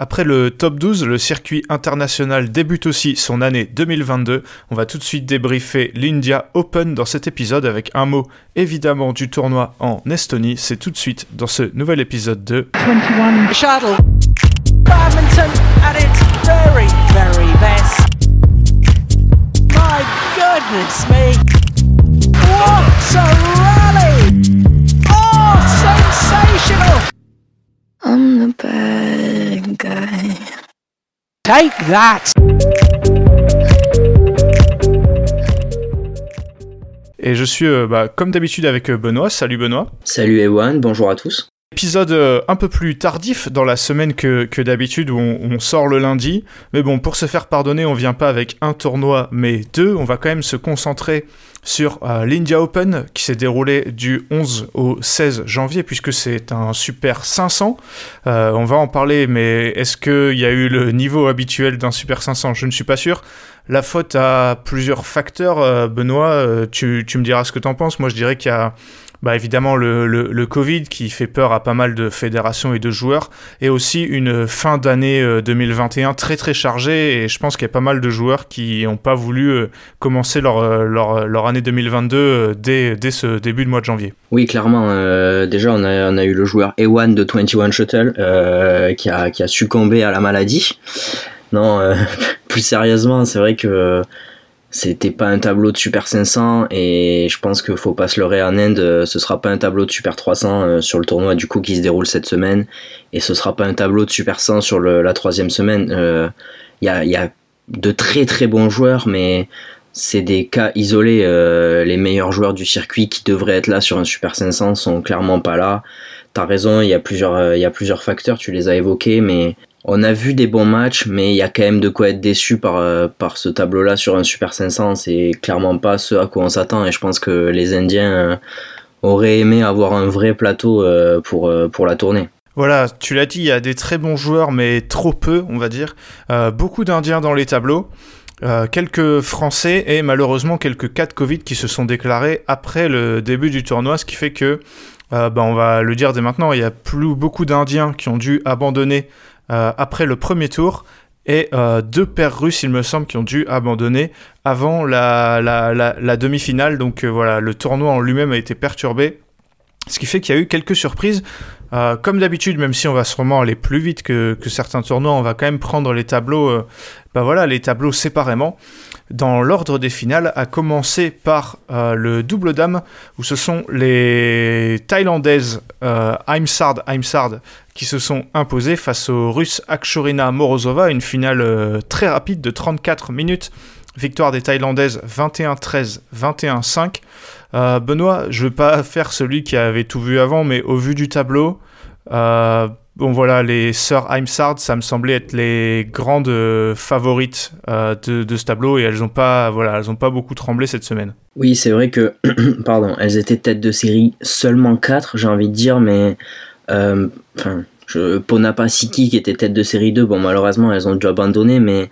Après le top 12, le circuit international débute aussi son année 2022. On va tout de suite débriefer l'India Open dans cet épisode avec un mot évidemment du tournoi en Estonie. C'est tout de suite dans ce nouvel épisode de 21 Shuttle. Badminton at its very, very best. My goodness me. What a rally! Oh, sensational! I'm the bad guy. Take that! Et je suis euh, bah, comme d'habitude avec euh, Benoît. Salut Benoît. Salut Ewan, bonjour à tous. Épisode euh, un peu plus tardif dans la semaine que, d'habitude où on, sort le lundi. Mais bon, pour se faire pardonner, on vient pas avec un tournoi mais deux. On va quand même se concentrer sur euh, l'India Open qui s'est déroulé du 11 au 16 janvier puisque c'est un super 500. Euh, on va en parler, mais est-ce qu'il y a eu le niveau habituel d'un super 500 Je ne suis pas sûr. La faute a plusieurs facteurs. Benoît, tu, tu, me diras ce que tu en penses. Moi, je dirais qu'il y a bah évidemment le, le, Covid qui fait peur à pas mal de fédérations et de joueurs, et aussi une fin d'année 2021 euh, très très chargée, et je pense qu'il y a pas mal de joueurs qui n'ont pas voulu euh, commencer leur, euh, leur, leur, année 2022 dès, dès ce début de mois de janvier. Oui, clairement. Déjà, on a, on a eu le joueur Ewan de 21 Shuttle qui, a, qui a succombé à la maladie. Non, plus sérieusement, c'est vrai que c'était pas un tableau de Super 500 et je pense qu'il faut pas se leurrer en Inde, euh, ce sera pas un tableau de Super 300 euh, sur le tournoi du coup qui se déroule cette semaine et ce sera pas un tableau de Super 100 sur la troisième semaine. Il euh, y, a, de très très bons joueurs mais c'est des cas isolés. Les meilleurs joueurs du circuit qui devraient être là sur un Super 500 sont clairement pas là. T'as raison, il y a plusieurs, il y a plusieurs facteurs, tu les as évoqués, mais on a vu des bons matchs, mais il y a quand même de quoi être déçu par, euh, ce tableau-là sur un Super 500. C'est clairement pas ce à quoi on s'attend et je pense que les Indiens euh, auraient aimé avoir un vrai plateau euh, pour, la tournée. Voilà, tu l'as dit, il y a des très bons joueurs, mais trop peu, on va dire. beaucoup d'Indiens dans les tableaux. quelques Français et malheureusement quelques cas de Covid qui se sont déclarés après le début du tournoi, ce qui fait que, bah, on va le dire dès maintenant, il y a plus beaucoup d'Indiens qui ont dû abandonner après le premier tour et euh, deux paires russes, il me semble, qui ont dû abandonner avant la, demi-finale. Donc euh, voilà, le tournoi en lui-même a été perturbé. Ce qui fait qu'il y a eu quelques surprises. comme d'habitude, même si on va sûrement aller plus vite que, que, certains tournois, on va quand même prendre les tableaux, bah voilà, les tableaux séparément dans l'ordre des finales, à commencer par euh, le double dame, où ce sont les Thaïlandaises euh, Aimsard Aimsard qui se sont imposées face aux Russes Akshorina Morozova, une finale euh, très rapide de 34 minutes. Victoire des Thaïlandaises 21-13, 21-5. Benoît, je ne veux pas faire celui qui avait tout vu avant, mais au vu du tableau, Bon voilà, les sœurs Heimsard, ça me semblait être les grandes euh, favorites euh, de, ce tableau et elles n'ont pas, voilà, elles pas beaucoup tremblé cette semaine. Oui, c'est vrai que, pardon, elles étaient tête de série seulement 4, j'ai envie de dire, mais euh, enfin, Ponapa City qui était tête de série 2, bon malheureusement elles ont dû abandonner, mais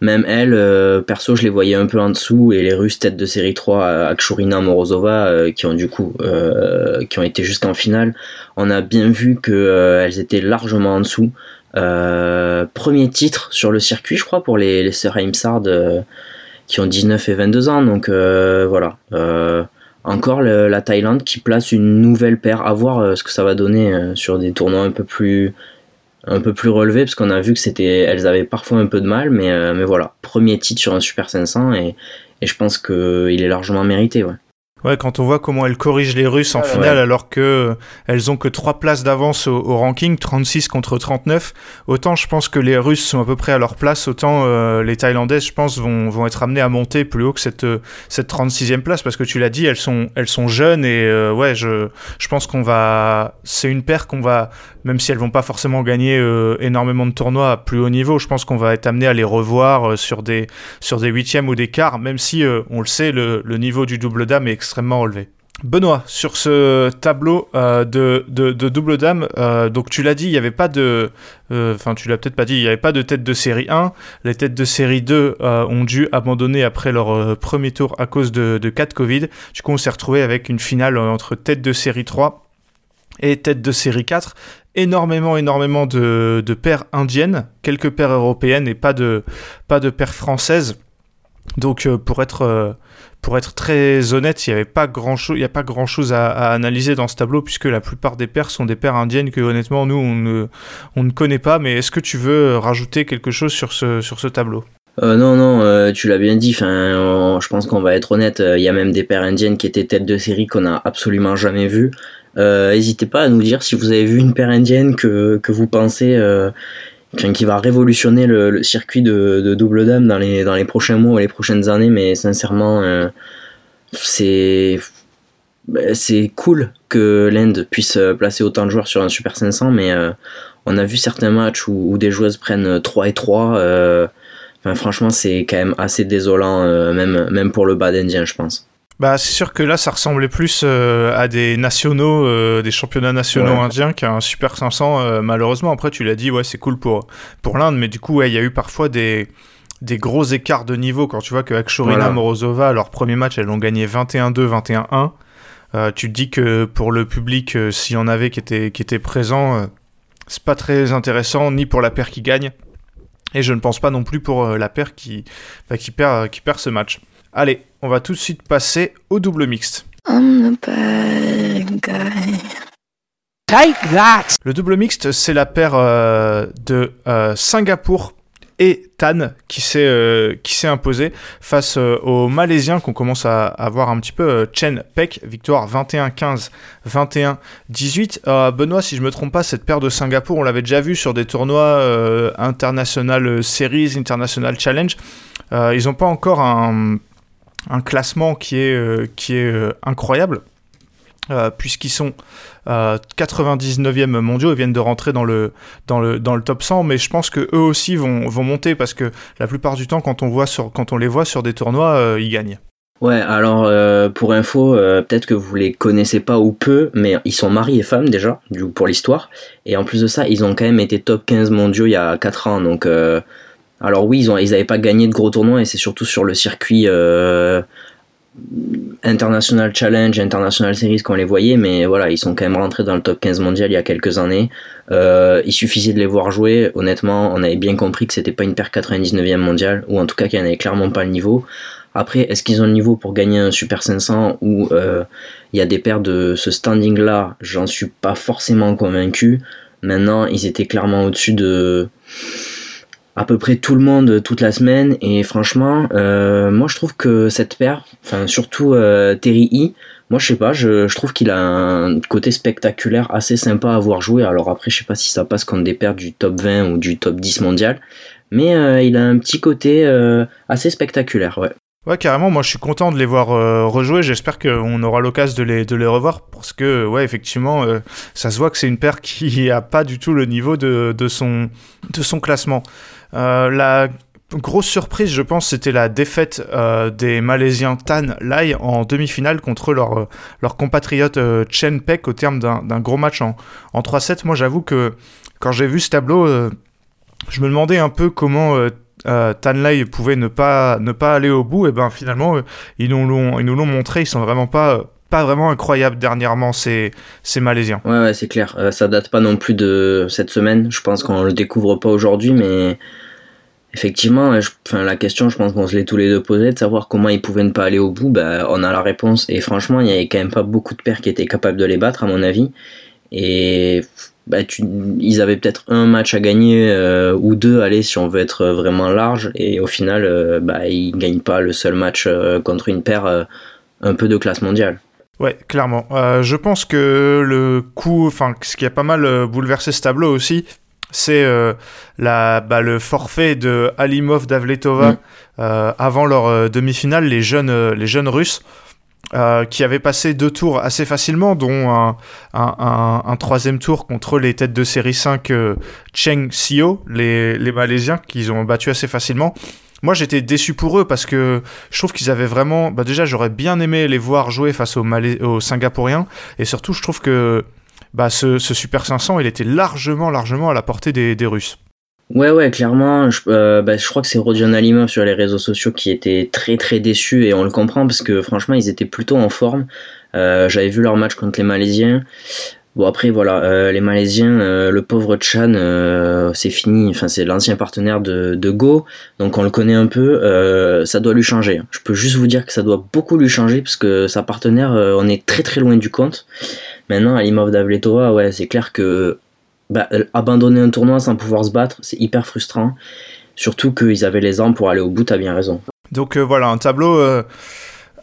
même elles, euh, perso, je les voyais un peu en dessous et les Russes tête de série 3, Akshurina, Morozova, euh, qui ont du coup, euh, qui ont été jusqu'en finale, on a bien vu qu'elles étaient largement en dessous. premier titre sur le circuit, je crois, pour les, les sœurs Heimsard qui ont 19 et 22 ans. Donc voilà. encore la Thaïlande qui place une nouvelle paire. À voir ce que ça va donner sur des tournois un peu plus un peu plus relevé parce qu'on a vu que c'était elles avaient parfois un peu de mal mais euh, mais voilà. Premier titre sur un super 500 et, et je pense que il est largement mérité ouais Ouais, quand on voit comment elles corrigent les Russes en finale alors que euh, elles ont que 3 places d'avance au, ranking, 36 contre 39, autant je pense que les Russes sont à peu près à leur place, autant euh, les Thaïlandaises, je pense, vont, vont être amenées à monter plus haut que cette, euh, cette 36e place parce que tu l'as dit, elles sont, elles sont jeunes et ouais, je, je pense qu'on va. C'est une paire qu'on va, même si elles vont pas forcément gagner énormément de tournois à plus haut niveau, je pense qu'on va être amené à les revoir sur des, sur des huitièmes ou des quarts, même si on le sait, le, le niveau du double dame est extrêmement relevé. Benoît, sur ce tableau euh, de, double dame, euh, donc tu l'as dit, il n'y avait pas de, euh, enfin tu l'as peut-être pas dit, il n'y avait pas de tête de série 1. Les têtes de série 2 ont dû abandonner après leur premier tour à cause de, de 4 Covid. Du coup, on s'est retrouvé avec une finale entre tête de série 3 et tête de série 4. énormément, énormément de, de paires indiennes, quelques paires européennes et pas de, pas de paires françaises. Donc euh, pour être euh, pour être très honnête, il n'y avait pas grand chose, il a pas grand chose à, analyser dans ce tableau puisque la plupart des paires sont des paires indiennes que honnêtement nous on ne, on ne connaît pas. Mais est-ce que tu veux rajouter quelque chose sur ce sur ce tableau? Euh, non, non, tu l'as bien dit. Je pense qu'on va être honnête. Il y a même des paires indiennes qui étaient tête de série qu'on n'a absolument jamais vues. N'hésitez pas à nous dire si vous avez vu une paire indienne que, que vous pensez qui va révolutionner le, circuit de, double dame dans les, prochains mois ou les prochaines années, mais sincèrement, euh, c'est bah, c'est cool que l'Inde puisse placer autant de joueurs sur un Super 500, mais euh, on a vu certains matchs où, des joueuses prennent 3 et 3. Euh, franchement, c'est quand même assez désolant, même, même pour le bas d'Indien, je pense. Bah, c'est sûr que là, ça ressemblait plus euh, à des nationaux, euh, des championnats nationaux indiens qu'à un Super 500. Euh, malheureusement, après, tu l'as dit, ouais, c'est cool pour, pour l'Inde, mais du coup, il y a eu parfois des, des gros écarts de niveau. Quand tu vois que Akshorina Morozova, leur premier match, elles ont gagné 21-2, 21-1. tu te dis que pour le public, s'il y en avait qui étaient, qui étaient présents, c'est pas très intéressant, ni pour la paire qui gagne, et je ne pense pas non plus pour la paire qui, bah, qui, perd, qui perd ce match. Allez, on va tout de suite passer au double mixte. Le double mixte, c'est la paire euh, de euh, Singapour et Tan qui s'est euh, qui s'est imposé face aux Malaisiens qu'on commence à, voir un petit peu Chen Peck victoire 21-15 21-18 Benoît si je me trompe pas cette paire de Singapour on l'avait déjà vu sur des tournois international series international challenge. Ils n'ont pas encore un un classement qui est, euh, euh, incroyable. Euh, puisqu'ils sont 99e mondiaux, ils viennent de rentrer dans le, top 100, mais je pense que eux aussi vont, monter parce que la plupart du temps, quand on, les voit sur des tournois, ils gagnent. Ouais, alors pour info, peut-être que vous les connaissez pas ou peu, mais ils sont maris et femmes déjà, du pour l'histoire. Et en plus de ça, ils ont quand même été top 15 mondiaux il y a 4 ans, donc alors oui, ils n'avaient pas gagné de gros tournois et c'est surtout sur le circuit euh, International Challenge, International Series qu'on les voyait, mais voilà, ils sont quand même rentrés dans le top 15 mondial il y a quelques années. Euh, il suffisait de les voir jouer. Honnêtement, on avait bien compris que c'était pas une paire 99e mondiale, ou en tout cas qu'ils n'avaient clairement pas le niveau. Après, est-ce qu'ils ont le niveau pour gagner un Super 500 ou euh, il y a des paires de ce standing-là? J'en suis pas forcément convaincu. Maintenant, ils étaient clairement au-dessus de à peu près tout le monde toute la semaine et franchement euh, moi je trouve que cette paire enfin surtout euh, Terry E moi je sais pas je, trouve qu'il a un côté spectaculaire assez sympa à voir jouer alors après je sais pas si ça passe contre des paires du top 20 ou du top 10 mondial mais euh, il a un petit côté assez spectaculaire ouais Ouais, carrément, moi je suis content de les voir rejouer. J'espère qu'on aura l'occasion de les, de les revoir parce que, ouais, effectivement, ça se voit que c'est une paire qui a pas du tout le niveau de, de, son, de son classement. Euh, la grosse surprise, je pense, c'était la défaite euh, des Malaisiens Tan Lai en demi-finale contre leur, euh, leur compatriote Chen Pek au terme d'un gros match en, en 3-7. Moi, j'avoue que quand j'ai vu ce tableau, je me demandais un peu comment Tan Lai pouvait ne pas, ne pas aller au bout. Et ben finalement, ils nous l'ont montré. Ils sont vraiment pas pas vraiment incroyables dernièrement ces, Malaisiens. Ouais, ouais c'est clair. ça date pas non plus de cette semaine. Je pense qu'on le découvre pas aujourd'hui, mais effectivement, enfin, la question, je pense qu'on se l'est tous les deux posée, de savoir comment ils pouvaient ne pas aller au bout, bah, on a la réponse. Et franchement, il y avait quand même pas beaucoup de paires qui étaient capables de les battre, à mon avis. Et bah, ils avaient peut-être un match à gagner euh, ou deux, allez, si on veut être vraiment large. Et au final, euh, bah, ils gagnent pas le seul match euh, contre une paire un peu de classe mondiale. Ouais, clairement. je pense que le coup, enfin, ce qui a pas mal bouleversé ce tableau aussi, c'est euh, bah, le forfait de Alimov Davletova mm. euh, avant leur euh, demi-finale, les jeunes, les jeunes Russes. qui avaient passé deux tours assez facilement, dont un, troisième tour contre les têtes de série 5 Cheng Xio, les, les Malaisiens, qu'ils ont battu assez facilement. Moi, j'étais déçu pour eux parce que je trouve qu'ils avaient vraiment. Bah, déjà, j'aurais bien aimé les voir jouer face aux, aux Singapouriens. Et surtout, je trouve que bah, ce, Super 500, il était largement, largement à la portée des, Russes. Ouais, ouais, clairement. Je, euh, bah, crois que c'est Rodion Alimov sur les réseaux sociaux qui était très, très déçu et on le comprend parce que franchement, ils étaient plutôt en forme. Euh, j'avais vu leur match contre les Malaisiens. Bon après voilà, euh, les Malaisiens, euh, le pauvre Chan, euh, c'est fini. Enfin c'est l'ancien partenaire de, de, Go, donc on le connaît un peu. ça doit lui changer. Je peux juste vous dire que ça doit beaucoup lui changer parce que sa partenaire, on est très très loin du compte. Maintenant, Alimov Davletova, ouais, c'est clair que bah, abandonner un tournoi sans pouvoir se battre, c'est hyper frustrant. Surtout qu'ils avaient les armes pour aller au bout. T'as bien raison. Donc voilà, un tableau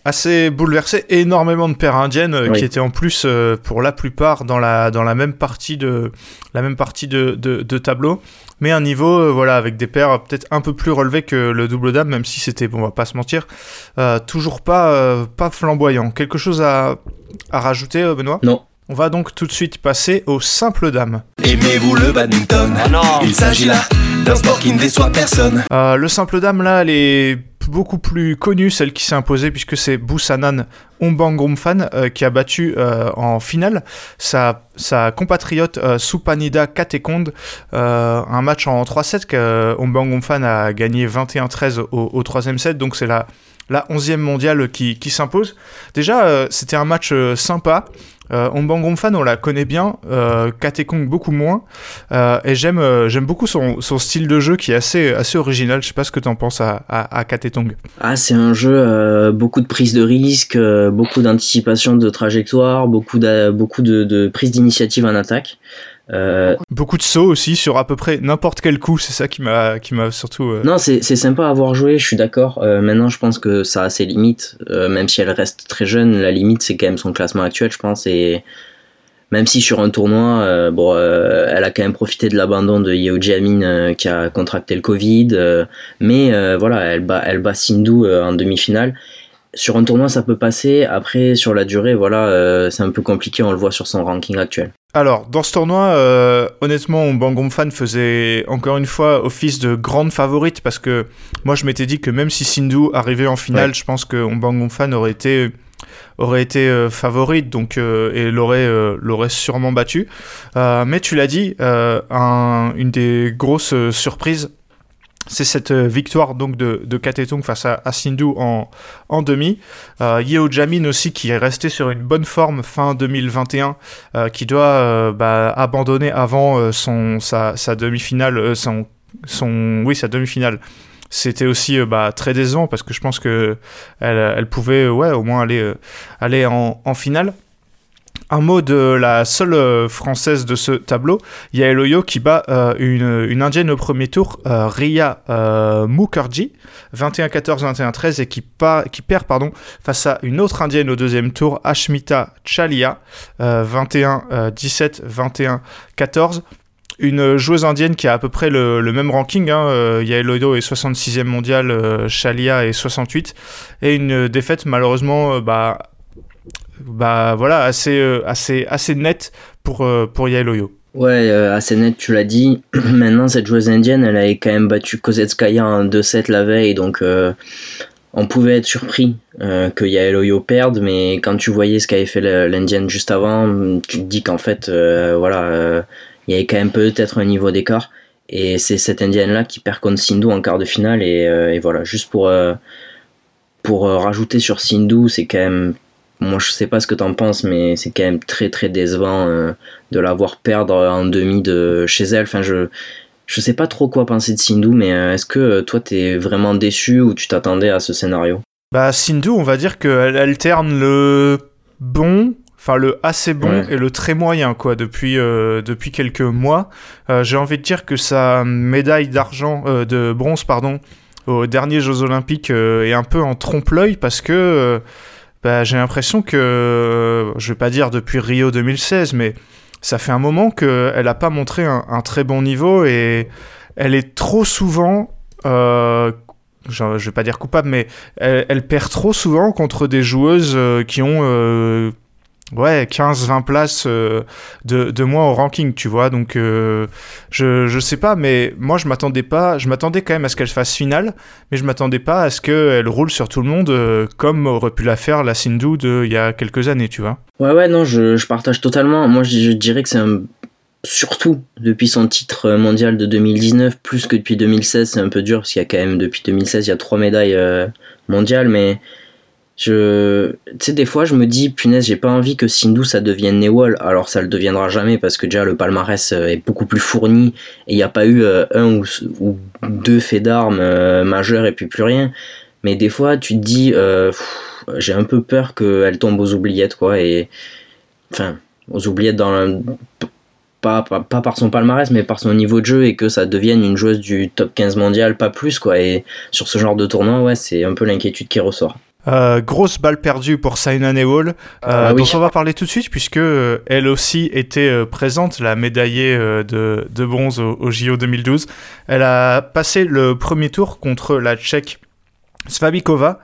assez bouleversé, énormément de paires indiennes euh, qui étaient en plus euh, pour la plupart dans la, dans la même partie de, la même partie de, de, tableau, mais un niveau euh, voilà avec des paires peut-être un peu plus relevées que le double dame, même si c'était, bon, on va pas se mentir, toujours pas, pas flamboyant. Quelque chose à, à rajouter, Benoît? Non. On va donc tout de suite passer au simple dame. Aimez-vous le badminton? Ah non. Il s'agit là d'un sport qui ne déçoit personne. le simple dame là, elle est beaucoup plus connue, celle qui s'est imposée, puisque c'est Busanan Ombangomfan euh, qui a battu euh, en finale sa, compatriote euh, Supanida Katekonde, un match en 3-7 que Ombangomfan a gagné 21-13 au, au troisième set, donc c'est la, la 11e mondiale qui, qui s'impose. Déjà, c'était un match sympa. Euh, Fan, on la connaît bien, euh, Katekong beaucoup moins, euh, et j'aime euh, j'aime beaucoup son, son, style de jeu qui est assez, assez original. Je sais pas ce que tu en penses à, à, à. Ah, c'est un jeu, euh, beaucoup de prise de risque, beaucoup d'anticipation de trajectoire, beaucoup, beaucoup de, de prise d'initiative en attaque. Euh... Beaucoup de sauts aussi sur à peu près n'importe quel coup, c'est ça qui m'a qui m'a surtout. Euh... Non, c'est sympa à avoir joué, je suis d'accord. Euh, maintenant, je pense que ça a ses limites, même si elle reste très jeune. La limite, c'est quand même son classement actuel, je pense. Et même si sur un tournoi, bon, elle a quand même profité de l'abandon de Yeo qui a contracté le Covid, mais voilà, elle bat elle bat Sindhu en demi-finale sur un tournoi, ça peut passer. Après, sur la durée, voilà, euh, c'est un peu compliqué. On le voit sur son ranking actuel. Alors, dans ce tournoi, euh, honnêtement, Bangom Fan faisait encore une fois office de grande favorite parce que moi, je m'étais dit que même si Sindhu arrivait en finale, je pense que Bangom Fan aurait été aurait été euh, favorite donc et l'aurait l'aurait sûrement battu. mais tu l'as dit, un, une des grosses surprises c'est cette euh, victoire donc de, de Katetung face à, Sindhu en, en demi. Euh, Yeo Jamin aussi qui est resté sur une bonne forme fin 2021, euh, qui doit euh, bah, abandonner avant son, sa, demi-finale, son, son, oui, sa demi-finale. C'était aussi bah, très décevant parce que je pense que elle, pouvait ouais, au moins aller, aller en finale. Un mot de la seule euh, française de ce tableau, Yael Oyo qui bat euh, une, indienne au premier tour, euh, Ria Mukherjee, 21-14, 21-13, et qui, perd pardon, face à une autre indienne au deuxième tour, Ashmita Chalia, 21-17, 21-14 une joueuse indienne qui a à peu près le, même ranking. Hein, Yael est 66e mondial, Chalia est 68. Et une défaite malheureusement bah, bah voilà assez euh, assez assez net pour euh, pour Yael Oyo. Ouais, euh, assez net, tu l'as dit. Maintenant, cette joueuse indienne, elle avait quand même battu Kozetskaya en 2-7 la veille, donc on pouvait être surpris que Yael Oyo perde, mais quand tu voyais ce qu'avait fait l'indienne juste avant, tu te dis qu'en fait, voilà, il y avait quand même peut-être un niveau d'écart. Et c'est cette indienne-là qui perd contre Sindhu en quart de finale, et, et voilà, juste pour, pour rajouter sur Sindhu, c'est quand même moi, je sais pas ce que t'en penses, mais c'est quand même très très décevant euh, de la voir perdre en demi de chez elle. Enfin, je je sais pas trop quoi penser de Sindhu, mais euh, est-ce que euh, toi t'es vraiment déçu ou tu t'attendais à ce scénario? Bah Sindhu, on va dire qu'elle alterne le bon, enfin le assez bon et le très moyen quoi depuis depuis quelques mois. J'ai envie de dire que sa médaille d'argent, de bronze pardon, aux derniers Jeux Olympiques est un peu en trompe-l'œil parce que bah, j'ai l'impression que, je vais pas dire depuis Rio 2016, mais ça fait un moment qu'elle n'a pas montré un, très bon niveau et elle est trop souvent, euh, je, ne vais pas dire coupable, mais elle, perd trop souvent contre des joueuses euh, qui ont euh, ouais, 15-20 places euh, de, de moins au ranking, tu vois. Donc, euh, je, je sais pas, mais moi, je m'attendais pas. Je m'attendais quand même à ce qu'elle fasse finale, mais je m'attendais pas à ce qu'elle roule sur tout le monde euh, comme aurait pu la faire la Sindhu il y a quelques années, tu vois. Ouais, ouais, non, je, je partage totalement. Moi, je, dirais que c'est un surtout depuis son titre mondial de 2019, plus que depuis 2016, c'est un peu dur parce qu'il y a quand même depuis 2016, il y a trois médailles mondiales, mais Tu sais, des fois, je me dis, punaise, j'ai pas envie que Sindhu ça devienne Newell. Alors, ça le deviendra jamais parce que déjà le palmarès euh, est beaucoup plus fourni et il n'y a pas eu euh, un ou, deux faits d'armes euh, majeurs et puis plus rien. Mais des fois, tu te dis, j'ai un peu peur qu'elle tombe aux oubliettes, quoi. Et enfin, aux oubliettes dans le- pas, pas, pas par son palmarès, mais par son niveau de jeu et que ça devienne une joueuse du top 15 mondial, pas plus, quoi. Et sur ce genre de tournoi, ouais, c'est un peu l'inquiétude qui ressort. Euh, grosse balle perdue pour Saina Nehwal, euh, Ah oui. dont on va parler tout de suite puisque euh, elle aussi était euh, présente, la médaillée de, de bronze au, au JO 2012. Elle a passé le premier tour contre la Tchèque Svabikova,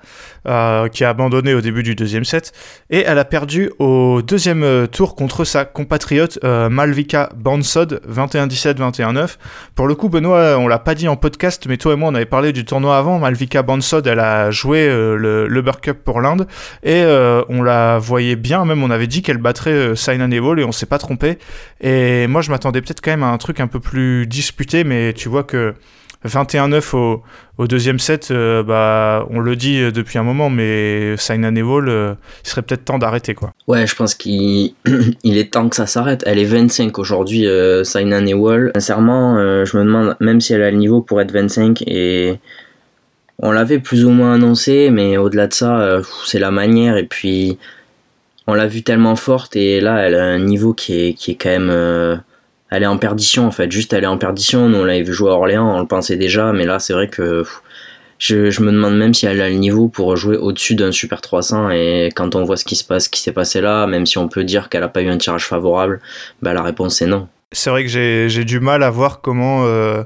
euh, qui a abandonné au début du deuxième set, et elle a perdu au deuxième euh, tour contre sa compatriote euh, Malvika Bansod, 21-17, 21-9. Pour le coup, Benoît, on l'a pas dit en podcast, mais toi et moi, on avait parlé du tournoi avant. Malvika Bansod, elle a joué le, le Cup pour l'Inde, et on la voyait bien, même on avait dit qu'elle battrait euh, Saina Nehwal, et on s'est pas trompé. Et moi, je m'attendais peut-être quand même à un truc un peu plus disputé, mais tu vois que 21-9 au, au deuxième set, euh, bah, on le dit euh, depuis un moment, mais Saina Nehwal, euh, il serait peut-être temps d'arrêter, quoi. Ouais, je pense qu'il il est temps que ça s'arrête. Elle est 25 aujourd'hui, euh, Saina Nehwal. Sincèrement, euh, je me demande même si elle a le niveau pour être 25 et on l'avait plus ou moins annoncé, mais au-delà de ça, c'est la manière et puis on l'a vue tellement forte et là, elle a un niveau qui est, qui est quand même... elle est en perdition en fait, juste elle est en perdition. Nous on l'avait vu jouer à Orléans, on le pensait déjà, mais là c'est vrai que je, me demande même si elle a le niveau pour jouer au-dessus d'un Super 300 et quand on voit ce qui se passe, ce qui s'est passé là, même si on peut dire qu'elle a pas eu un tirage favorable, bah la réponse est non. C'est vrai que j'ai du mal à voir comment, euh,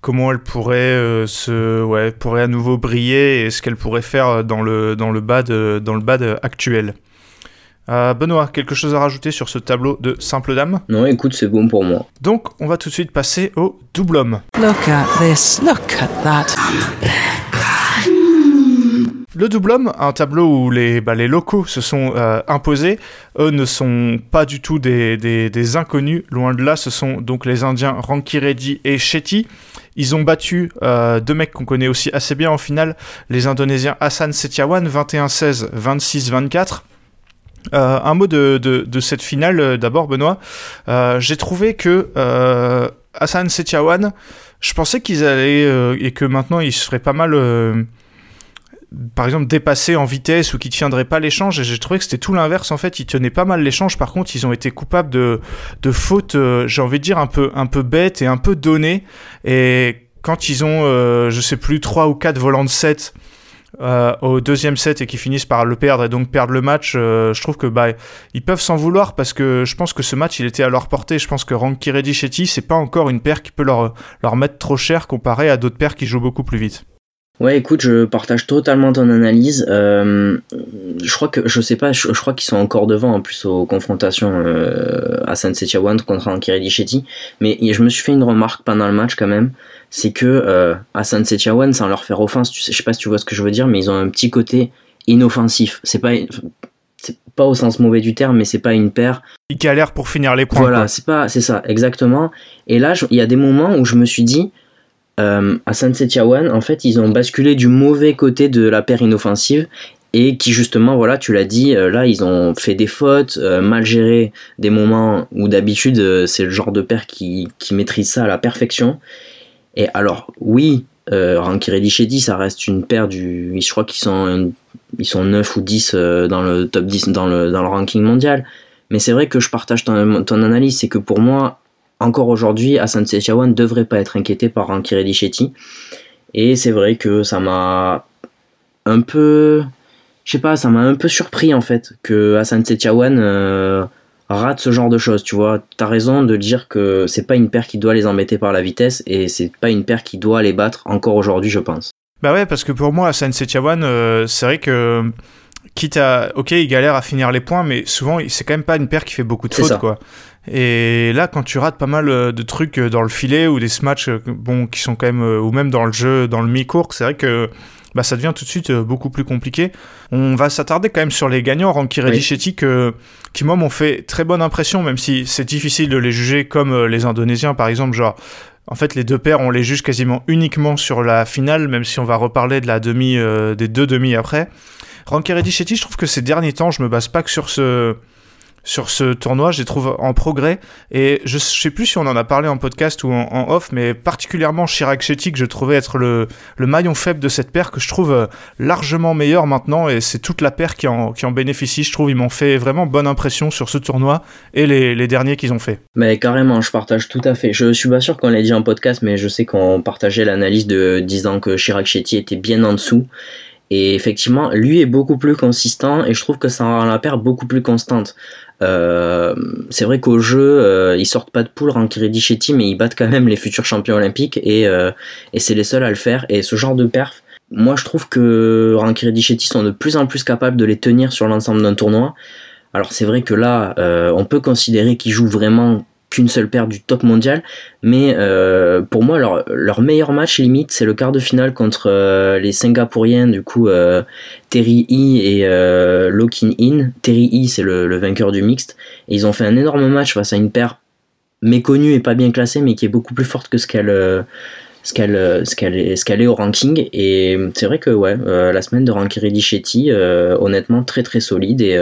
comment elle pourrait, euh, se, ouais, pourrait à nouveau briller et ce qu'elle pourrait faire dans le, dans le dans le bad actuel. Euh, Benoît, quelque chose à rajouter sur ce tableau de simple dame? Non, écoute, c'est bon pour moi. Donc, on va tout de suite passer au double homme. Look at this. Look at that. Le double homme, un tableau où les, bah, les locaux se sont euh, imposés. Eux ne sont pas du tout des, des- des inconnus, loin de là. Ce sont donc les Indiens Ranki Reddy et Shetty. Ils ont battu euh, deux mecs qu'on connaît aussi assez bien en finale, les Indonésiens Hassan Setiawan 21-16, 26-24. Euh, un mot de, cette finale euh, d'abord, Benoît. Euh, J'ai trouvé que Hassan Setiawan, je pensais qu'ils allaient et que maintenant ils se feraient pas mal. par exemple dépasser en vitesse ou qui tiendraient pas l'échange et j'ai trouvé que c'était tout l'inverse en fait ils tenaient pas mal l'échange par contre ils ont été coupables de, fautes j'ai envie de dire un peu un peu bêtes et un peu données et quand ils ont je sais plus 3 ou 4 volants de 7 euh, au deuxième set et qui finissent par le perdre et donc perdre le match, euh, je trouve que bah ils peuvent s'en vouloir parce que je pense que ce match il était à leur portée. Je pense que Ranky Reddy Shetty c'est pas encore une paire qui peut leur leur mettre trop cher comparé à d'autres paires qui jouent beaucoup plus vite. Ouais, écoute, je partage totalement ton analyse. Euh, je crois que, je sais pas, je, crois qu'ils sont encore devant en plus aux confrontations euh, Hassan Setiawan contre Ankiredi Shetty. Mais je me suis fait une remarque pendant le match quand même, c'est que euh, Hassan Setiawan, sans leur faire offense, tu sais, je sais pas si tu vois ce que je veux dire, mais ils ont un petit côté inoffensif. C'est pas, c'est pas au sens mauvais du terme, mais c'est pas une paire Ils galèrent pour finir les points. voilà, c'est pas, c'est ça, exactement. Et là, il y a des moments où je me suis dit, euh, à San Setiawan, en fait, ils ont basculé du mauvais côté de la paire inoffensive et qui justement, voilà, tu l'as dit, euh, là, ils ont fait des fautes, euh, mal géré des moments où d'habitude, euh, c'est le genre de paire qui, qui maîtrise ça à la perfection. Et alors, oui, euh, Ranky ça reste une paire du, je crois qu'ils sont, ils sont 9 ou 10 euh, dans le top 10 dans le, ranking mondial. Mais c'est vrai que je partage ton, analyse, c'est que pour moi, encore aujourd'hui, Hassan Setiawan ne devrait pas être inquiété par Ranky Reddy Shetty. Et c'est vrai que ça m'a un peu. Je sais pas, ça m'a un peu surpris en fait que Hassan Setiawan euh, rate ce genre de choses. Tu vois, t'as raison de dire que c'est pas une paire qui doit les embêter par la vitesse et c'est pas une paire qui doit les battre encore aujourd'hui, je pense. Bah ouais, parce que pour moi, Hassan Setiawan, euh, c'est vrai que quitte à, ok, il galère à finir les points, mais souvent, c'est quand même pas une paire qui fait beaucoup de fautes, ça. quoi. Et là, quand tu rates pas mal euh, de trucs euh, dans le filet ou des matchs, euh, bon, qui sont quand même, ou même dans le jeu, dans le mi-court, c'est vrai que bah, ça devient tout de suite euh, beaucoup plus compliqué. On va s'attarder quand même sur les gagnants, Ranky Reddy Oui. Shetty, que- qui moi m'ont fait très bonne impression, même si c'est difficile de les juger comme euh, les Indonésiens, par exemple, genre. En fait, les deux paires, on les juge quasiment uniquement sur la finale, même si on va reparler de la demi, euh, des deux demi après. Ranky je trouve que ces derniers temps, je me base pas que sur ce sur ce tournoi, je les trouve en progrès. Et je sais plus si on en a parlé en podcast ou en, off, mais particulièrement Chirac Chetty, que je trouvais être le, maillon faible de cette paire, que je trouve euh, largement meilleur maintenant. Et c'est toute la paire qui en, bénéficie. Je trouve ils m'ont fait vraiment bonne impression sur ce tournoi et les, les derniers qu'ils ont fait. Mais carrément, je partage tout à fait. Je suis pas sûr qu'on l'ait dit en podcast, mais je sais qu'on partageait l'analyse de disant que Chirac Chetty était bien en dessous. Et effectivement, lui est beaucoup plus consistant et je trouve que ça rend la paire beaucoup plus constante. Euh, c'est vrai qu'au jeu, euh, ils sortent pas de poule Rankiri Chetty, mais ils battent quand même les futurs champions olympiques et, euh, et c'est les seuls à le faire. Et ce genre de perf, moi je trouve que Rankiri Chetty sont de plus en plus capables de les tenir sur l'ensemble d'un tournoi. Alors c'est vrai que là, on peut considérer qu'ils jouent vraiment qu'une seule paire du top mondial. Mais euh, pour moi, leur, leur, meilleur match limite, c'est le quart de finale contre euh, les Singapouriens, du coup, euh, Terry E et Lokin In. Terry E, c'est le, vainqueur du mixte. Et ils ont fait un énorme match face à une paire méconnue et pas bien classée, mais qui est beaucoup plus forte que ce qu'elle ce qu'elle est, au ranking et c'est vrai que ouais la semaine de Rankiri Dichetti honnêtement très très solide et,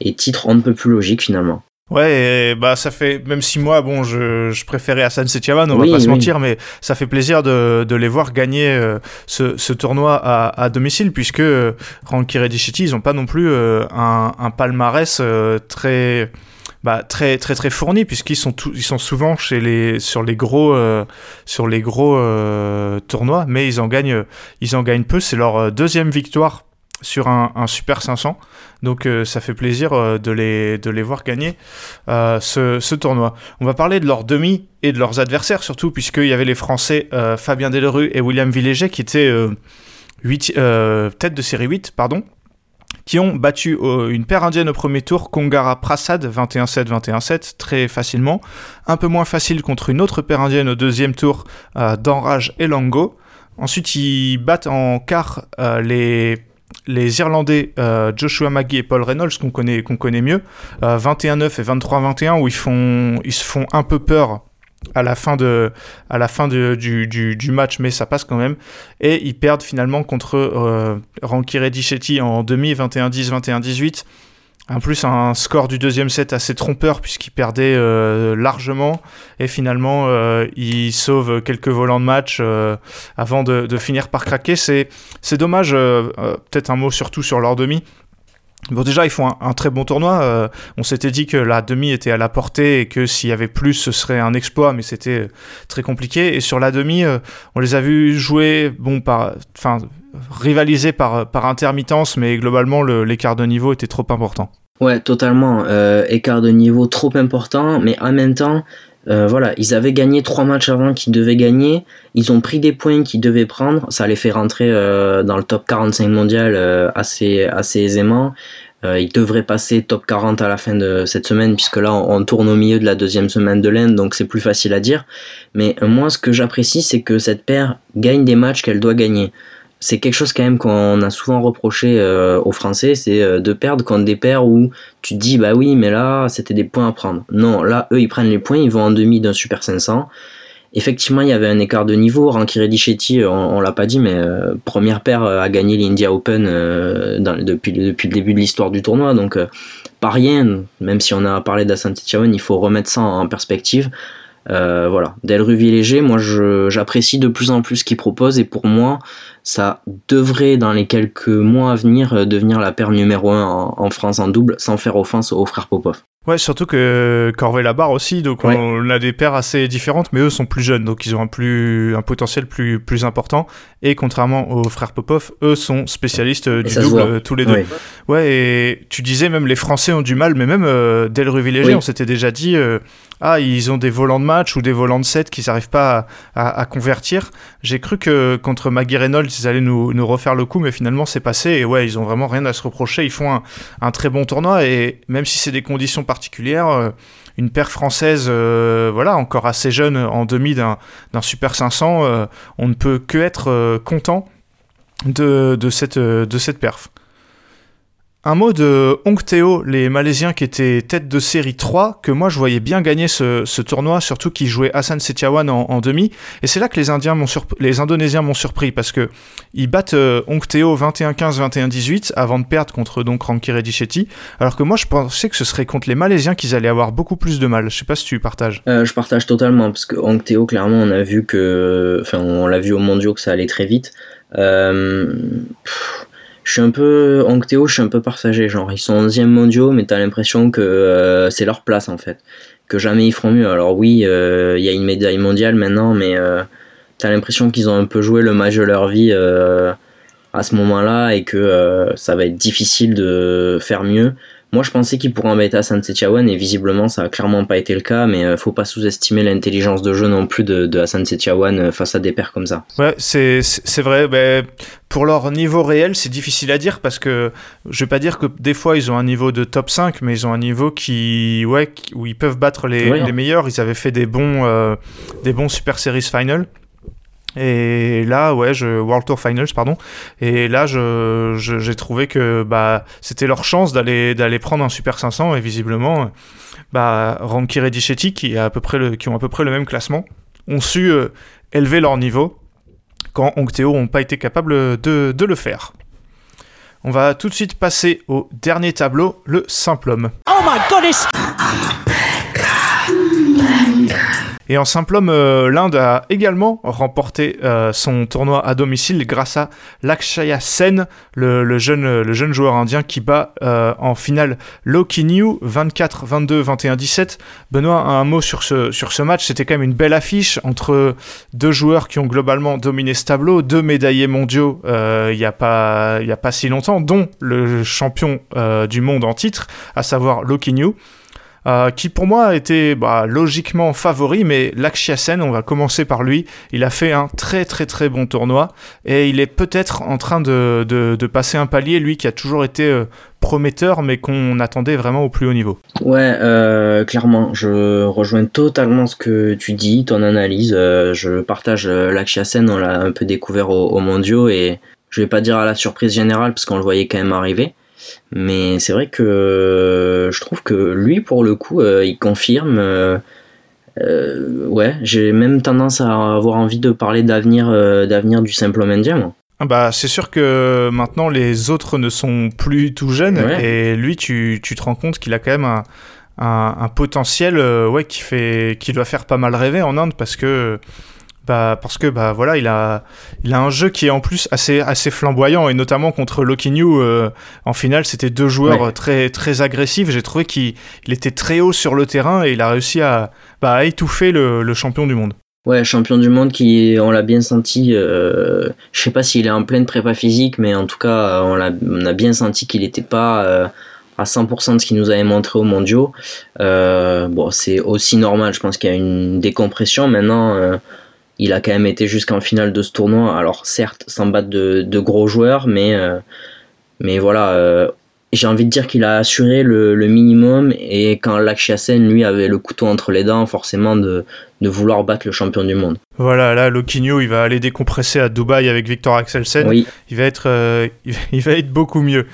et titre on ne peut plus logique finalement Ouais, bah ça fait même si moi bon je, je préférais Hassan Setiawan, on va pas se mentir, mais ça fait plaisir de, de les voir gagner euh, ce, ce, tournoi à, à, domicile puisque euh, Ranky Redichetti ils ont pas non plus euh, un, un, palmarès euh, très bah, très très très fourni puisqu'ils sont ils sont souvent chez les sur les gros sur les gros tournois, mais ils en gagnent ils en gagnent peu. C'est leur deuxième victoire sur un, Super 500. Donc euh, ça fait plaisir euh, de, les, de les voir gagner euh, ce, tournoi. On va parler de leurs demi et de leurs adversaires surtout, puisqu'il y avait les Français Fabien Delerue et William Villéger qui étaient 8, tête de série 8, pardon, qui ont battu une paire indienne au premier tour, Kongara Prasad 21-7, 21-7, très facilement. Un peu moins facile contre une autre paire indienne au deuxième tour, Danraj et Lango. Ensuite, ils battent en quart les les Irlandais euh, Joshua Maggie et Paul Reynolds qu'on connaît, connaît mieux, 21-9 euh, et 23-21 où ils, font, ils se font un peu peur à la fin, de, à la fin du, du, match, mais ça passe quand même. Et ils perdent finalement contre euh, Ranky Reddichetti en demi, 21-10, 21-18. En plus, un score du deuxième set assez trompeur puisqu'il perdait euh, largement et finalement euh, il sauve quelques volants de match euh, avant de, finir par craquer. C'est, dommage, peut-être un mot surtout sur leur demi. Bon déjà ils font un, un très bon tournoi. on s'était dit que la demi était à la portée et que s'il y avait plus ce serait un exploit, mais c'était très compliqué. Et sur la demi, on les a vus jouer bon par, enfin rivaliser par par intermittence, mais globalement l'écart de niveau était trop important. Ouais, totalement. Euh, écart de niveau trop important, mais en même temps, euh, voilà, ils avaient gagné trois matchs avant qu'ils devaient gagner. Ils ont pris des points qu'ils devaient prendre. Ça les fait rentrer euh, dans le top 45 mondial assez, assez aisément. Ils devraient passer top 40 à la fin de cette semaine, puisque là, on, on tourne au milieu de la deuxième semaine de l'Inde, donc c'est plus facile à dire. Mais moi, ce que j'apprécie, c'est que cette paire gagne des matchs qu'elle doit gagner c'est quelque chose quand même qu'on a souvent reproché euh, aux Français, c'est euh, de perdre contre des paires où tu te dis bah oui mais là c'était des points à prendre. Non, là eux ils prennent les points, ils vont en demi d'un Super 500. Effectivement il y avait un écart de niveau, Ranky Reddichetti on, on l'a pas dit mais euh, première paire a gagné l'India Open depuis, le début de l'histoire du tournoi donc pas rien, même si on a parlé d'Asante il faut remettre ça en perspective. Euh, voilà, Delruvier léger, moi j'apprécie de plus en plus ce qu'il propose et pour moi ça devrait dans les quelques mois à venir euh, devenir la paire numéro 1 en, France en double sans faire offense aux frères Popov. Ouais, surtout que Corvée Labarre aussi, donc on a des paires assez différentes, mais eux sont plus jeunes, donc ils ont un, plus, un potentiel plus, plus important. Et contrairement aux frères Popov, eux sont spécialistes euh, du double tous les deux. Ouais, et tu disais même les Français ont du mal, mais même euh, on s'était déjà dit ah, ils ont des volants de match ou des volants de set qu'ils n'arrivent pas à, convertir. J'ai cru que contre Maggie Reynolds, ils allaient nous, refaire le coup, mais finalement c'est passé. Et ouais, ils ont vraiment rien à se reprocher. Ils font un, très bon tournoi et même si c'est des conditions particulières, euh, une paire française, euh, voilà, encore assez jeune en demi d'un Super 500, euh, on ne peut que être content de, de, cette, de cette perf. Un mot de Hong Teo, les Malaisiens qui étaient tête de série 3, que moi je voyais bien gagner ce, tournoi, surtout qu'ils jouaient Hassan Setiawan en, demi. Et c'est là que les, Indiens les Indonésiens m'ont surpris, parce que ils battent euh, Hong Teo 21-15, 21-18 avant de perdre contre donc Ranki Reddy alors que moi je pensais que ce serait contre les Malaisiens qu'ils allaient avoir beaucoup plus de mal. Je sais pas si tu partages. Euh, je partage totalement, parce que Hong Teo, clairement, on a vu que. Enfin, on l'a vu au mondiaux que ça allait très vite. Euh je suis un peu Théo, je suis un peu partagé. Genre, ils sont 11e mondiaux, mais t'as l'impression que euh, c'est leur place en fait. Que jamais ils feront mieux. Alors, oui, euh, il y a une médaille mondiale maintenant, mais euh, t'as l'impression qu'ils ont un peu joué le match de leur vie à ce moment-là et que ça va être difficile de faire mieux. Moi, je pensais qu'il pourrait embêter Hassan Setiawan et visiblement, ça a clairement pas été le cas. Mais euh, faut pas sous-estimer l'intelligence de jeu non plus de, de Hassan Setiawan euh, face à des pairs comme ça. Ouais, c'est vrai. Ben, pour leur niveau réel, c'est difficile à dire parce que je vais pas dire que des fois ils ont un niveau de top 5, mais ils ont un niveau qui, ouais, où ils peuvent battre les, les meilleurs. Ils avaient fait des bons, euh, des bons Super Series Final. Et là, ouais, World Tour Finals, pardon. Et là, j'ai trouvé que bah, c'était leur chance d'aller, d'aller prendre un Super 500. Et visiblement, bah, Ranky et qui, a à peu près le, qui ont à peu près le même classement, ont su euh, élever leur niveau quand Oncteo n'ont pas été capables de, de le faire. On va tout de suite passer au dernier tableau, le simple homme. Oh my goodness! Et en simple homme, euh, l'Inde a également remporté euh, son tournoi à domicile grâce à Lakshaya Sen, le, jeune, le jeune joueur indien qui bat euh, en finale Loki New 24, 22, 21, 17. Benoît, un mot sur ce, sur ce match. C'était quand même une belle affiche entre deux joueurs qui ont globalement dominé ce tableau, deux médaillés mondiaux il n'y a, pas, a pas si longtemps, dont le champion du monde en titre, à savoir Loki New. Euh, qui pour moi était bah, logiquement favori, mais Lakshya on va commencer par lui, il a fait un très très très bon tournoi, et il est peut-être en train de, passer un palier, lui qui a toujours été euh, prometteur, mais qu'on attendait vraiment au plus haut niveau. Ouais, euh, clairement, je rejoins totalement ce que tu dis, ton analyse, je partage Lakshya on l'a un peu découvert au, au mondiaux, et je vais pas dire à la surprise générale, parce qu'on le voyait quand même arriver, mais c'est vrai que je trouve que lui, pour le coup, euh, il confirme. Euh, euh, ouais, j'ai même tendance à avoir envie de parler d'avenir, d'avenir du simple indien, ah bah, c'est sûr que maintenant les autres ne sont plus tout jeunes et lui tu, tu, te rends compte qu'il a quand même un, un, un potentiel ouais, qui, fait, qui doit faire pas mal rêver en Inde parce que bah, parce que bah voilà, il a, il a un jeu qui est en plus assez, assez flamboyant et notamment contre Loki New euh, en finale, c'était deux joueurs très, très agressifs. J'ai trouvé qu'il était très haut sur le terrain et il a réussi à, bah, étouffer le, champion du monde. Ouais, champion du monde qui, on l'a bien senti. Euh, je sais pas s'il est en pleine prépa physique, mais en tout cas, on, a, on a bien senti qu'il n'était pas euh, à 100% de ce qu'il nous avait montré au mondiaux. bon, c'est aussi normal. Je pense qu'il y a une décompression maintenant il a quand même été jusqu'en finale de ce tournoi. Alors certes, sans battre de, gros joueurs, mais, euh, mais voilà, euh, j'ai envie de dire qu'il a assuré le, minimum. Et quand Lakshya lui, avait le couteau entre les dents, forcément, de, de vouloir battre le champion du monde. Voilà, là, Loquinho, il va aller décompresser à Dubaï avec Victor Axelsen. Oui. Il, va être, euh, il va être beaucoup mieux.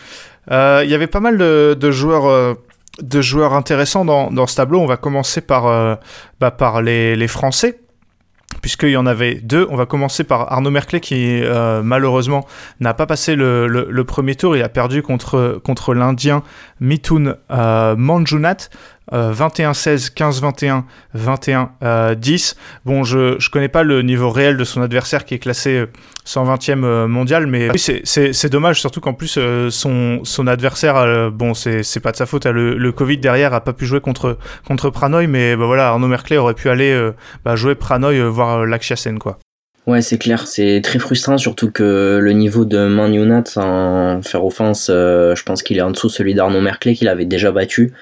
il y avait pas mal de, joueurs de joueurs intéressants dans, dans, ce tableau. On va commencer par, bah, par les, les, Français puisqu'il y en avait deux. On va commencer par Arnaud Merclé qui euh, malheureusement n'a pas passé le, premier tour. Il a perdu contre, l'Indien Mithun euh, Manjunat. 21-16, 15-21, 21-10. Bon, je ne connais pas le niveau réel de son adversaire qui est classé 120e euh, euh, mondial, mais oui, c'est dommage, surtout qu'en plus, euh, son, son adversaire, bon, c'est pas de sa faute, hein, le, Covid derrière a pas pu jouer contre, contre Pranoy, mais bah, voilà, Arnaud Merclé aurait pu aller bah, jouer Pranoy, voir Lakshya Sen, quoi. Ouais, c'est clair, c'est très frustrant, surtout que le niveau de Man sans faire offense, je pense qu'il est en dessous celui d'Arnaud Merclé, qu'il avait déjà battu.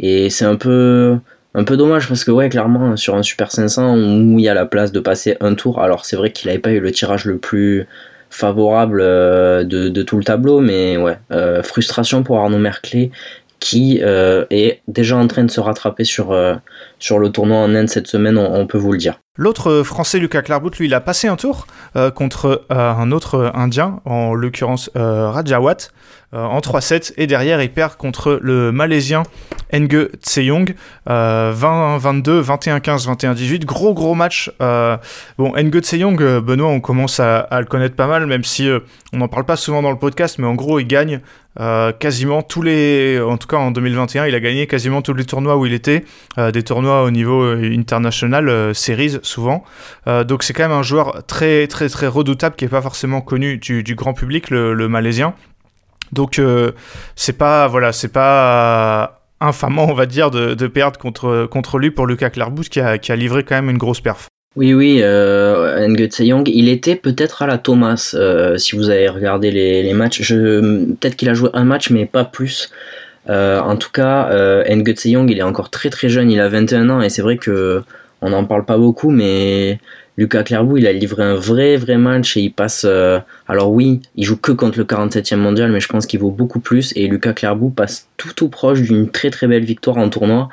Et c'est un peu, un peu dommage parce que, ouais, clairement, sur un Super 500 où il y a la place de passer un tour, alors c'est vrai qu'il n'avait pas eu le tirage le plus favorable euh, de, tout le tableau, mais ouais, euh, frustration pour Arnaud Merclé qui euh, est déjà en train de se rattraper sur, le tournoi en Inde cette semaine, on, peut vous le dire. L'autre français, Lucas Clairbout, lui, il a passé un tour contre un autre Indien, en l'occurrence Rajawat, en 3-7. Et derrière, il perd contre le Malaisien Nge Tseyong, 20-22, 21-15, 21-18. Gros, gros match. bon, Nge Tseyong, Benoît, on commence à, le connaître pas mal, même si on n'en parle pas souvent dans le podcast, mais en gros, il gagne euh, quasiment tous les, en tout cas en 2021, il a gagné quasiment tous les tournois où il était, euh, des tournois au niveau euh, international, series souvent. donc c'est quand même un joueur très très très redoutable qui est pas forcément connu du, grand public, le, malaisien. Donc c'est pas voilà, c'est pas infamant on va dire de, perdre contre contre lui pour Lucas Clairbout qui a, qui a livré quand même une grosse perf. Oui, oui, euh, Young, il était peut-être à la Thomas, euh, si vous avez regardé les, les matchs. Peut-être qu'il a joué un match, mais pas plus. Euh, en tout cas, euh, Young, il est encore très très jeune, il a 21 ans, et c'est vrai que on n'en parle pas beaucoup, mais Lucas Clairbout, il a livré un vrai vrai match et il passe. Euh, alors oui, il joue que contre le 47e mondial, mais je pense qu'il vaut beaucoup plus. Et Lucas Clairbout passe tout tout proche d'une très très belle victoire en tournoi.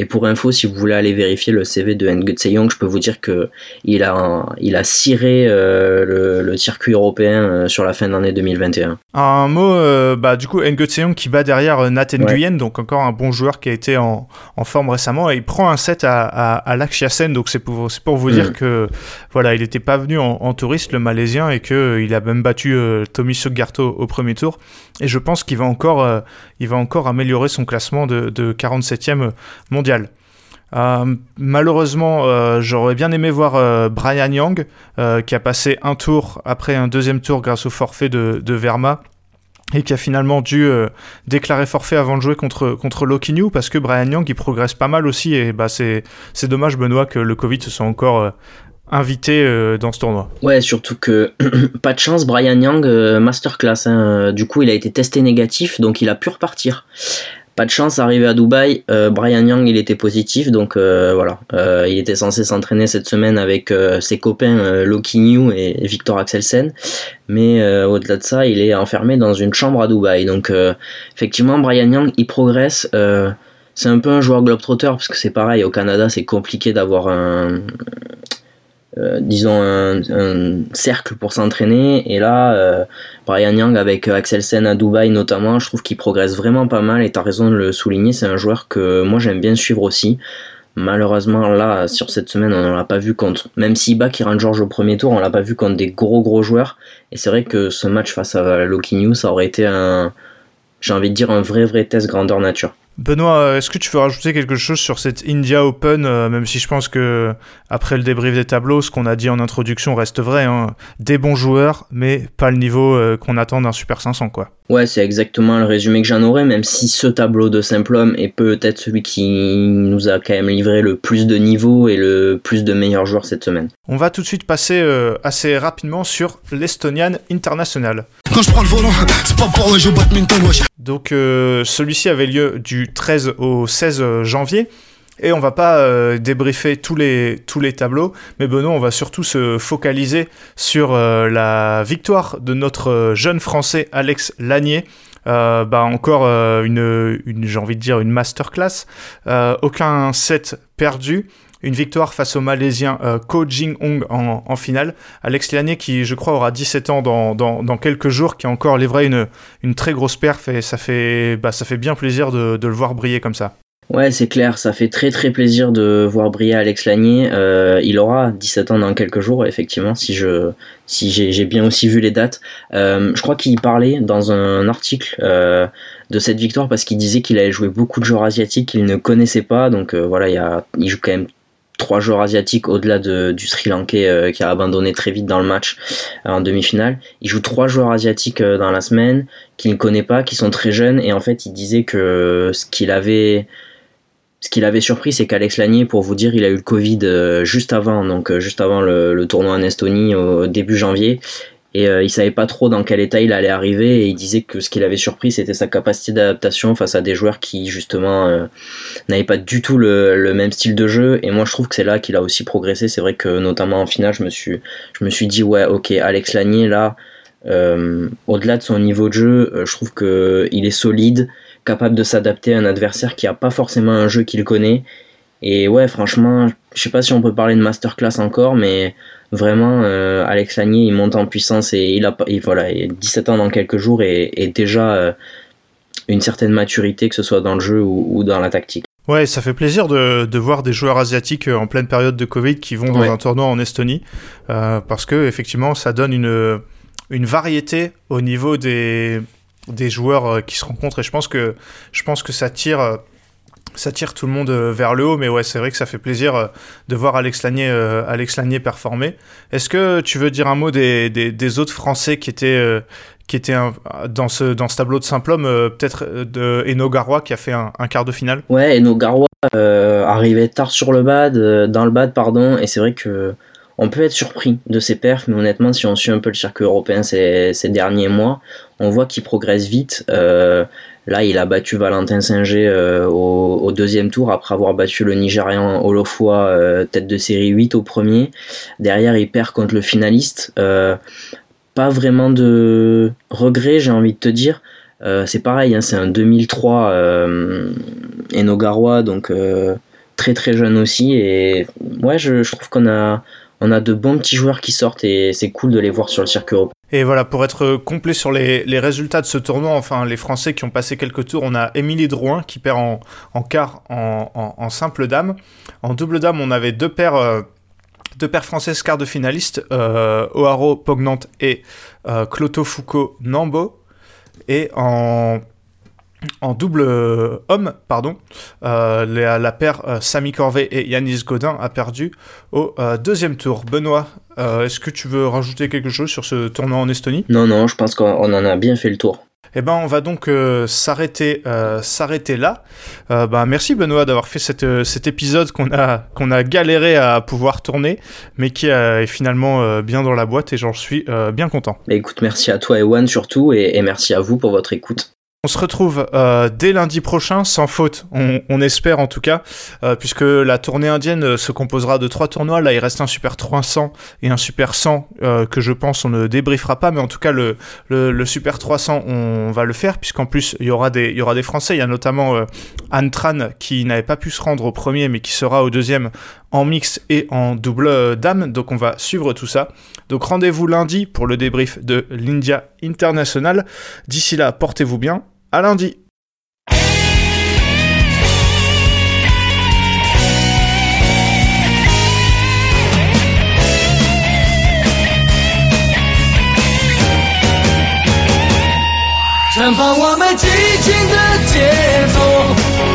Et pour info, si vous voulez aller vérifier le CV de Nguyen je peux vous dire que il a, il a ciré euh, le, circuit européen euh, sur la fin d'année 2021. Un mot, euh, bah, du coup, Nguyen qui bat derrière Nat Nguyen, donc encore un bon joueur qui a été en, en forme récemment, et il prend un set à, à, à Lakshiasen, donc c'est pour, pour vous dire mm. que voilà, il n'était pas venu en, touriste, le Malaisien, et qu'il a même battu Tommy Sugarto au premier tour. Et je pense qu'il va encore, il va encore améliorer son classement de, de 47e mondial euh, malheureusement, euh, j'aurais bien aimé voir euh, Brian Young, qui a passé un tour après un deuxième tour grâce au forfait de, Verma, et qui a finalement dû déclarer forfait avant de jouer contre, contre Loki New, parce que Brian Young, il progresse pas mal aussi, et bah, c'est dommage, Benoît, que le Covid se soit encore invité dans ce tournoi. Ouais, surtout que pas de chance, Brian Young, masterclass. Hein. Du coup, il a été testé négatif, donc il a pu repartir. Pas de chance, arrivé à Dubaï, euh, Brian Young il était positif, donc euh, voilà, euh, il était censé s'entraîner cette semaine avec ses copains Loki New et Victor Axelsen, mais au-delà de ça, il est enfermé dans une chambre à Dubaï. Donc effectivement, Brian Young il progresse. c'est un peu un joueur globetrotter parce que c'est pareil, au Canada c'est compliqué d'avoir un, euh, disons un, cercle pour s'entraîner. Et là euh, Brian Young avec Axel Sen à Dubaï notamment je trouve qu'il progresse vraiment pas mal. Et tu as raison de le souligner c'est un joueur que moi j'aime bien suivre aussi. Malheureusement là sur cette semaine on l'a pas vu contre même si bat Kiran George au premier tour on l'a pas vu contre des gros gros joueurs. Et c'est vrai que ce match face à Loki New ça aurait été un j'ai envie de dire un vrai vrai test grandeur nature Benoît, est-ce que tu veux rajouter quelque chose sur cette India Open, euh, même si je pense que après le débrief des tableaux, ce qu'on a dit en introduction reste vrai. Hein. Des bons joueurs, mais pas le niveau euh, qu'on attend d'un Super 500, quoi. Ouais, c'est exactement le résumé que j'en aurais, même si ce tableau de simple homme est peut-être celui qui nous a quand même livré le plus de niveaux et le plus de meilleurs joueurs cette semaine. On va tout de suite passer euh, assez rapidement sur l'Estonian International. Donc celui-ci avait lieu du 13 au 16 janvier. Et on va pas euh, débriefer tous les, tous les tableaux, mais Benoît, on va surtout se focaliser sur euh, la victoire de notre euh, jeune français Alex Lanier. bah encore une j'ai envie de dire une masterclass. aucun set perdu. Une victoire face au Malaisien Ko Jing Hong en, finale. Alex Lanier qui, je crois, aura 17 ans dans, dans, quelques jours, qui encore livré une, une très grosse perf et ça fait, bah, ça fait bien plaisir de, le voir briller comme ça. Ouais, c'est clair, ça fait très très plaisir de voir briller Alex Lanier. Euh, il aura 17 ans dans quelques jours, effectivement, si je si j'ai bien aussi vu les dates. Euh, je crois qu'il parlait dans un article euh, de cette victoire parce qu'il disait qu'il avait joué beaucoup de joueurs asiatiques qu'il ne connaissait pas. Donc voilà, il, y a, il joue quand même trois joueurs asiatiques au-delà de, du Sri Lankais qui a abandonné très vite dans le match en demi-finale. Il joue trois joueurs asiatiques dans la semaine qu'il ne connaît pas, qui sont très jeunes et en fait il disait que ce qu'il avait ce qui l'avait surpris, c'est qu'Alex Lanier, pour vous dire, il a eu le Covid euh, juste avant, donc euh, juste avant le, tournoi en Estonie au début janvier. Et euh, il savait pas trop dans quel état il allait arriver et il disait que ce qui l'avait surpris c'était sa capacité d'adaptation face à des joueurs qui justement n'avaient pas du tout le, même style de jeu. Et moi je trouve que c'est là qu'il a aussi progressé. C'est vrai que notamment en finale je me suis dit ouais ok Alex Lanier là au-delà de son niveau de jeu je trouve que il est solide capable de s'adapter à un adversaire qui n'a pas forcément un jeu qu'il connaît Et ouais, franchement, je sais pas si on peut parler de masterclass encore, mais vraiment, euh, Alex Lanier, il monte en puissance et il a, il, voilà, il a 17 ans dans quelques jours et, et déjà euh, une certaine maturité, que ce soit dans le jeu ou, ou dans la tactique. Ouais, ça fait plaisir de, de, voir des joueurs asiatiques euh, en pleine période de Covid qui vont dans Ouais. un tournoi en Estonie, euh, parce que effectivement, ça donne une, une variété au niveau des, des joueurs qui se rencontrent, et je pense que, je pense que ça tire. Ça tire tout le monde euh, vers le haut, mais ouais, c'est vrai que ça fait plaisir euh, de voir Alex Lanier, euh, Alex Lanier performer. Est-ce que tu veux dire un mot des, des, autres Français qui étaient, qui étaient dans, ce, dans ce tableau de simple homme Peut-être de Eno Garoua qui a fait un, quart de finale? Ouais, Garois euh, arrivaient tard sur le bad, dans le bad, pardon, et c'est vrai que on peut être surpris de ses perfs, mais honnêtement, si on suit un peu le circuit européen ces, derniers mois, on voit qu'il progresse vite. Là, il a battu Valentin Singer euh, au, deuxième tour après avoir battu le Nigérian Olofua euh, tête de série 8 au premier. Derrière, il perd contre le finaliste. Euh, pas vraiment de regret, j'ai envie de te dire. Euh, c'est pareil, hein, c'est un 2003 euh, Enogawa, donc très très jeune aussi. Et ouais, je trouve qu'on a, on a de bons petits joueurs qui sortent et c'est cool de les voir sur le circuit européen. Et voilà, pour être complet sur les, résultats de ce tournoi, enfin les Français qui ont passé quelques tours, on a Émilie Drouin qui perd en, quart en, simple dame. En double dame, on avait deux paires, euh, françaises quart de finalistes, euh, O'Haro Pognante et euh, Cloto Foucault Nambo. Et en, en double euh, homme, pardon, euh, la, la paire euh, Samy Corvet et Yanis Godin a perdu au euh, deuxième tour. Benoît, euh, est-ce que tu veux rajouter quelque chose sur ce tournoi en Estonie? Non, non, je pense qu'on on en a bien fait le tour. Eh ben, on va donc s'arrêter, euh, s'arrêter là. Euh, ben, merci Benoît d'avoir fait cette, cet épisode qu'on a, qu'on a galéré à pouvoir tourner, mais qui est finalement bien dans la boîte et j'en suis bien content. Mais écoute, merci à toi Ewan surtout et, et merci à vous pour votre écoute. On se retrouve euh, dès lundi prochain, sans faute, on, espère en tout cas, euh, puisque la tournée indienne euh, se composera de trois tournois. Là, il reste un Super 300 et un Super 100 euh, que je pense on ne débriefera pas, mais en tout cas, le, Super 300, on va le faire, puisqu'en plus, il y aura des, Français. Il y a notamment Anne Tran qui n'avait pas pu se rendre au premier, mais qui sera au deuxième en mix et en double euh, dame. Donc, on va suivre tout ça. Donc, rendez-vous lundi pour le débrief de l'India International. D'ici là, portez-vous bien. À lundi. 绽放我们激情的节奏，